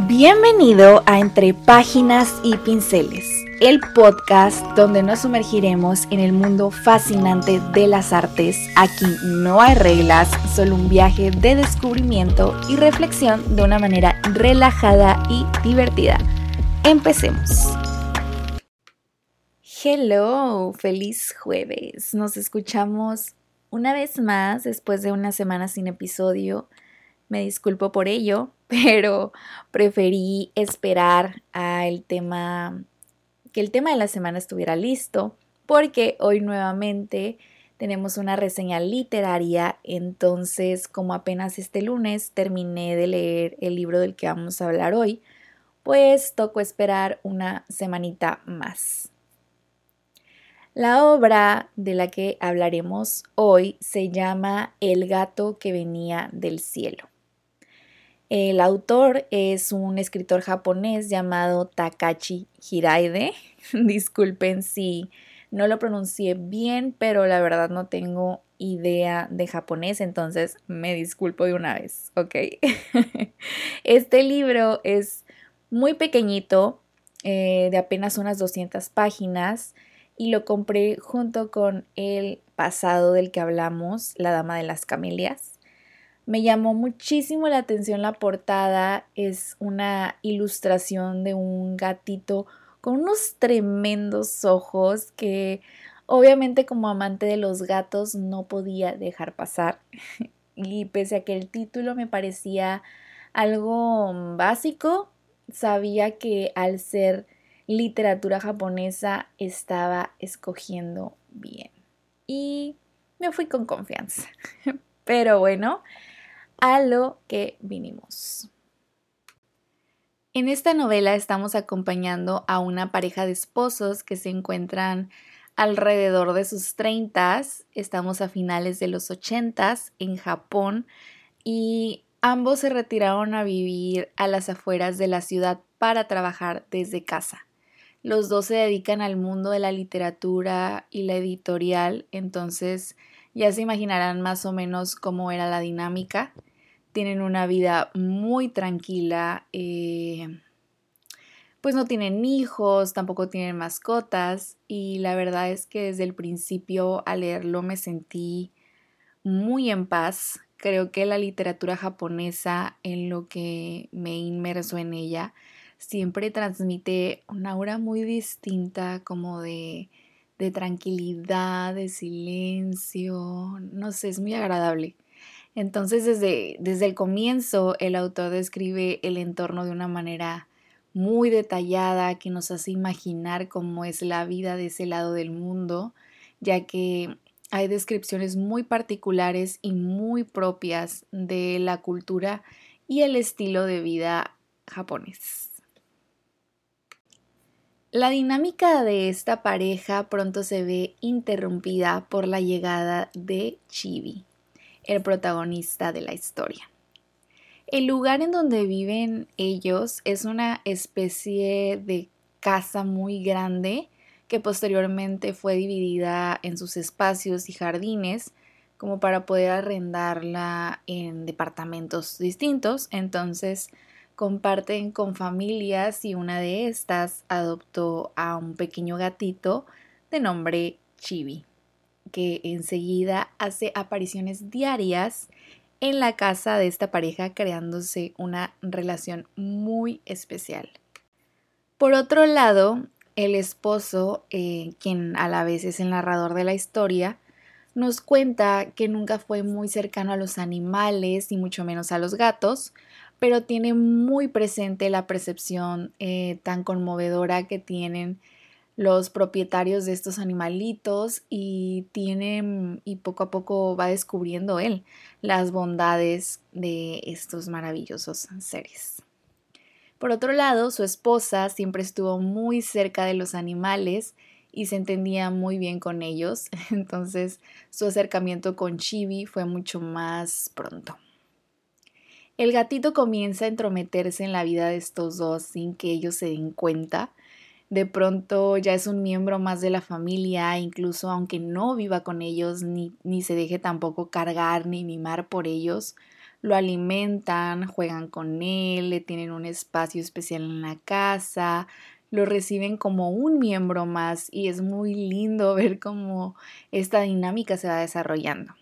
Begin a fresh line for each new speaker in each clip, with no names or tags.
Bienvenido a Entre Páginas y Pinceles, el podcast donde nos sumergiremos en el mundo fascinante de las artes. Aquí no hay reglas, solo un viaje de descubrimiento y reflexión de una manera relajada y divertida. Empecemos. Hello, feliz jueves. Nos escuchamos una vez más después de una semana sin episodio. Me disculpo por ello, pero preferí esperar a el tema que el tema de la semana estuviera listo porque hoy nuevamente tenemos una reseña literaria, entonces como apenas este lunes terminé de leer el libro del que vamos a hablar hoy, pues tocó esperar una semanita más. La obra de la que hablaremos hoy se llama El gato que venía del cielo. El autor es un escritor japonés llamado Takachi Hiraide. Disculpen si no lo pronuncié bien, pero la verdad no tengo idea de japonés, entonces me disculpo de una vez, ¿ok? este libro es muy pequeñito, eh, de apenas unas 200 páginas, y lo compré junto con el pasado del que hablamos, La Dama de las Camelias. Me llamó muchísimo la atención la portada. Es una ilustración de un gatito con unos tremendos ojos que obviamente como amante de los gatos no podía dejar pasar. Y pese a que el título me parecía algo básico, sabía que al ser literatura japonesa estaba escogiendo bien. Y me fui con confianza. Pero bueno, a lo que vinimos. En esta novela estamos acompañando a una pareja de esposos que se encuentran alrededor de sus 30, estamos a finales de los 80 en Japón y ambos se retiraron a vivir a las afueras de la ciudad para trabajar desde casa. Los dos se dedican al mundo de la literatura y la editorial, entonces ya se imaginarán más o menos cómo era la dinámica. Tienen una vida muy tranquila, eh, pues no tienen hijos, tampoco tienen mascotas y la verdad es que desde el principio al leerlo me sentí muy en paz. Creo que la literatura japonesa, en lo que me inmerso en ella, siempre transmite una aura muy distinta como de de tranquilidad, de silencio, no sé, es muy agradable. Entonces desde, desde el comienzo el autor describe el entorno de una manera muy detallada que nos hace imaginar cómo es la vida de ese lado del mundo, ya que hay descripciones muy particulares y muy propias de la cultura y el estilo de vida japonés. La dinámica de esta pareja pronto se ve interrumpida por la llegada de Chibi, el protagonista de la historia. El lugar en donde viven ellos es una especie de casa muy grande que posteriormente fue dividida en sus espacios y jardines como para poder arrendarla en departamentos distintos. Entonces, comparten con familias y una de estas adoptó a un pequeño gatito de nombre Chibi, que enseguida hace apariciones diarias en la casa de esta pareja creándose una relación muy especial. Por otro lado, el esposo, eh, quien a la vez es el narrador de la historia, nos cuenta que nunca fue muy cercano a los animales y mucho menos a los gatos, pero tiene muy presente la percepción eh, tan conmovedora que tienen los propietarios de estos animalitos y tiene y poco a poco va descubriendo él las bondades de estos maravillosos seres. Por otro lado, su esposa siempre estuvo muy cerca de los animales y se entendía muy bien con ellos, entonces su acercamiento con Chibi fue mucho más pronto. El gatito comienza a entrometerse en la vida de estos dos sin que ellos se den cuenta. De pronto ya es un miembro más de la familia, incluso aunque no viva con ellos ni, ni se deje tampoco cargar ni mimar por ellos, lo alimentan, juegan con él, le tienen un espacio especial en la casa, lo reciben como un miembro más y es muy lindo ver cómo esta dinámica se va desarrollando.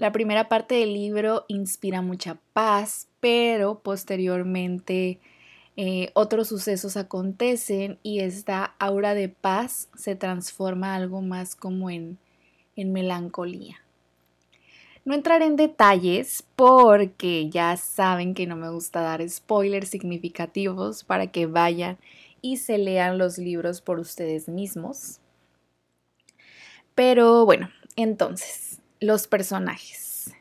La primera parte del libro inspira mucha paz, pero posteriormente eh, otros sucesos acontecen y esta aura de paz se transforma algo más como en, en melancolía. No entraré en detalles porque ya saben que no me gusta dar spoilers significativos para que vayan y se lean los libros por ustedes mismos. Pero bueno, entonces, los personajes.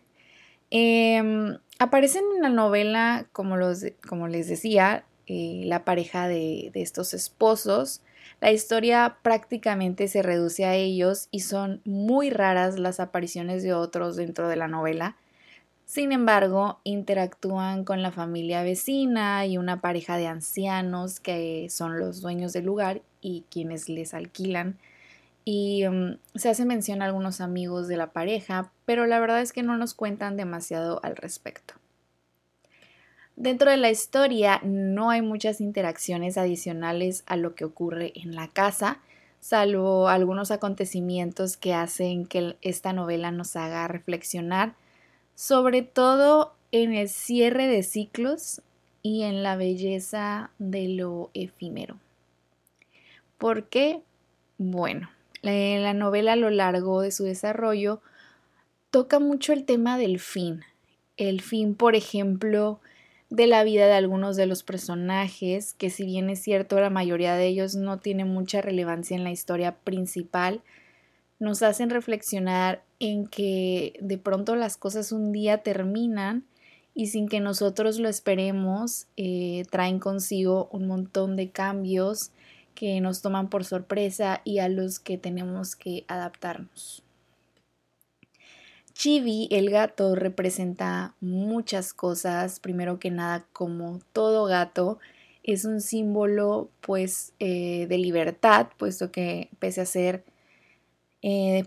Em, aparecen en la novela, como, los, como les decía, eh, la pareja de, de estos esposos. La historia prácticamente se reduce a ellos y son muy raras las apariciones de otros dentro de la novela. Sin embargo, interactúan con la familia vecina y una pareja de ancianos que son los dueños del lugar y quienes les alquilan. Y mm, se hace mención a algunos amigos de la pareja, pero la verdad es que no nos cuentan demasiado al respecto. Dentro de la historia no hay muchas interacciones adicionales a lo que ocurre en la casa, salvo algunos acontecimientos que hacen que esta novela nos haga reflexionar, sobre todo en el cierre de ciclos y en la belleza de lo efímero. ¿Por qué? Bueno, la novela a lo largo de su desarrollo toca mucho el tema del fin. El fin, por ejemplo, de la vida de algunos de los personajes, que si bien es cierto la mayoría de ellos no tiene mucha relevancia en la historia principal, nos hacen reflexionar en que de pronto las cosas un día terminan y sin que nosotros lo esperemos, eh, traen consigo un montón de cambios que nos toman por sorpresa y a los que tenemos que adaptarnos. Chibi, el gato, representa muchas cosas. Primero que nada, como todo gato, es un símbolo pues eh, de libertad, puesto que pese a ser, eh,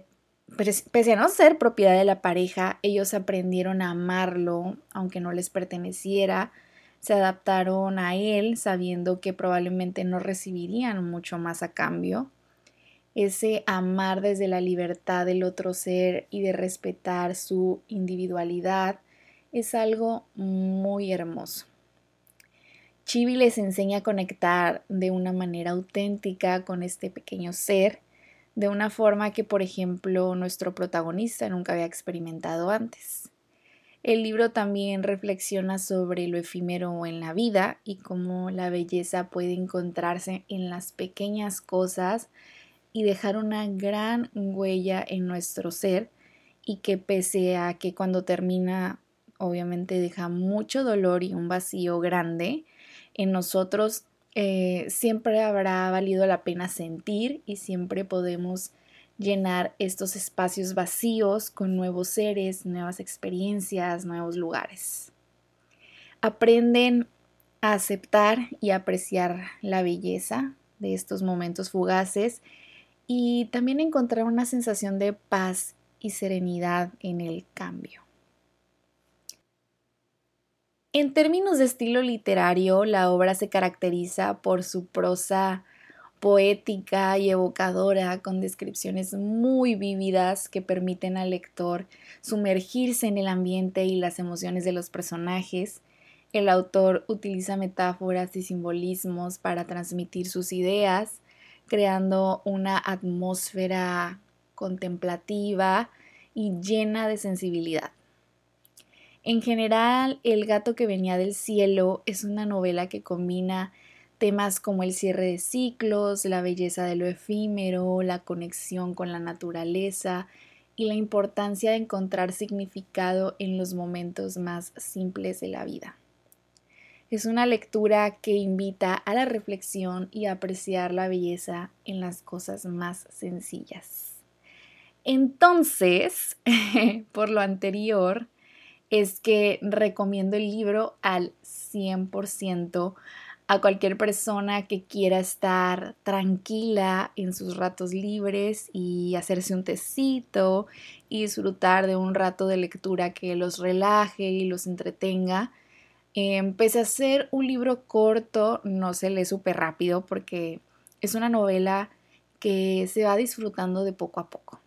pese a no ser propiedad de la pareja, ellos aprendieron a amarlo, aunque no les perteneciera. Se adaptaron a él sabiendo que probablemente no recibirían mucho más a cambio ese amar desde la libertad del otro ser y de respetar su individualidad es algo muy hermoso. Chibi les enseña a conectar de una manera auténtica con este pequeño ser, de una forma que, por ejemplo, nuestro protagonista nunca había experimentado antes. El libro también reflexiona sobre lo efímero en la vida y cómo la belleza puede encontrarse en las pequeñas cosas y dejar una gran huella en nuestro ser y que pese a que cuando termina obviamente deja mucho dolor y un vacío grande, en nosotros eh, siempre habrá valido la pena sentir y siempre podemos llenar estos espacios vacíos con nuevos seres, nuevas experiencias, nuevos lugares. Aprenden a aceptar y apreciar la belleza de estos momentos fugaces y también encontrar una sensación de paz y serenidad en el cambio. En términos de estilo literario, la obra se caracteriza por su prosa poética y evocadora, con descripciones muy vívidas que permiten al lector sumergirse en el ambiente y las emociones de los personajes. El autor utiliza metáforas y simbolismos para transmitir sus ideas, creando una atmósfera contemplativa y llena de sensibilidad. En general, El gato que venía del cielo es una novela que combina temas como el cierre de ciclos, la belleza de lo efímero, la conexión con la naturaleza y la importancia de encontrar significado en los momentos más simples de la vida. Es una lectura que invita a la reflexión y a apreciar la belleza en las cosas más sencillas. Entonces, por lo anterior, es que recomiendo el libro al 100%. A cualquier persona que quiera estar tranquila en sus ratos libres y hacerse un tecito y disfrutar de un rato de lectura que los relaje y los entretenga. Empecé a hacer un libro corto, no se lee súper rápido porque es una novela que se va disfrutando de poco a poco.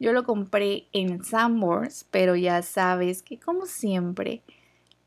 Yo lo compré en Sanborns, pero ya sabes que como siempre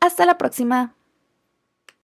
Hasta la próxima.